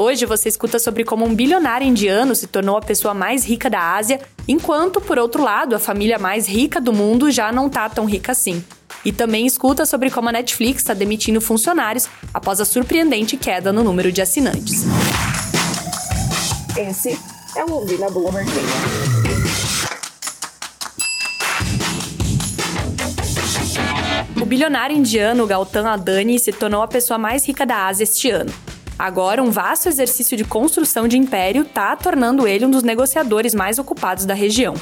Hoje você escuta sobre como um bilionário indiano se tornou a pessoa mais rica da Ásia, enquanto, por outro lado, a família mais rica do mundo já não tá tão rica assim. E também escuta sobre como a Netflix está demitindo funcionários após a surpreendente queda no número de assinantes. Esse é o Ouvir na Bloomberg. O bilionário indiano Gautam Adani se tornou a pessoa mais rica da Ásia este ano. Agora, um vasto exercício de construção de império está tornando ele um dos negociadores mais ocupados da região.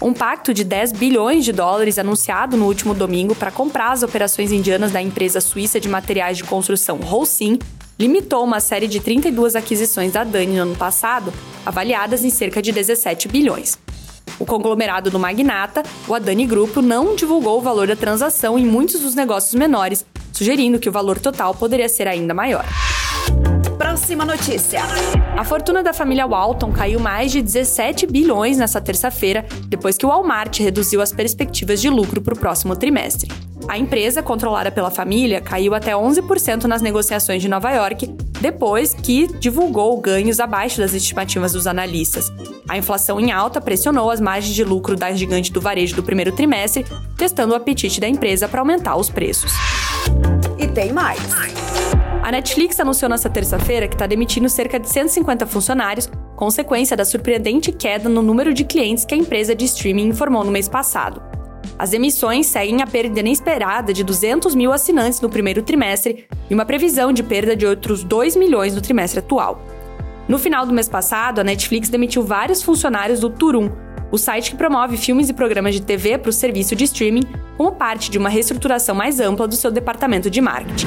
Um pacto de 10 bilhões de dólares anunciado no último domingo para comprar as operações indianas da empresa suíça de materiais de construção Holcim limitou uma série de 32 aquisições da Dani no ano passado, avaliadas em cerca de 17 bilhões. O conglomerado do magnata, o Adani Grupo, não divulgou o valor da transação em muitos dos negócios menores, sugerindo que o valor total poderia ser ainda maior. Próxima notícia. A fortuna da família Walton caiu mais de 17 bilhões nesta terça-feira, depois que o Walmart reduziu as perspectivas de lucro para o próximo trimestre. A empresa, controlada pela família, caiu até 11% nas negociações de Nova York, depois que divulgou ganhos abaixo das estimativas dos analistas. A inflação em alta pressionou as margens de lucro da gigante do varejo do primeiro trimestre, testando o apetite da empresa para aumentar os preços. E tem mais. A Netflix anunciou nesta terça-feira que está demitindo cerca de 150 funcionários, consequência da surpreendente queda no número de clientes que a empresa de streaming informou no mês passado. As emissões seguem a perda inesperada de 200 mil assinantes no primeiro trimestre e uma previsão de perda de outros 2 milhões no trimestre atual. No final do mês passado, a Netflix demitiu vários funcionários do Turum, o site que promove filmes e programas de TV para o serviço de streaming, como parte de uma reestruturação mais ampla do seu departamento de marketing.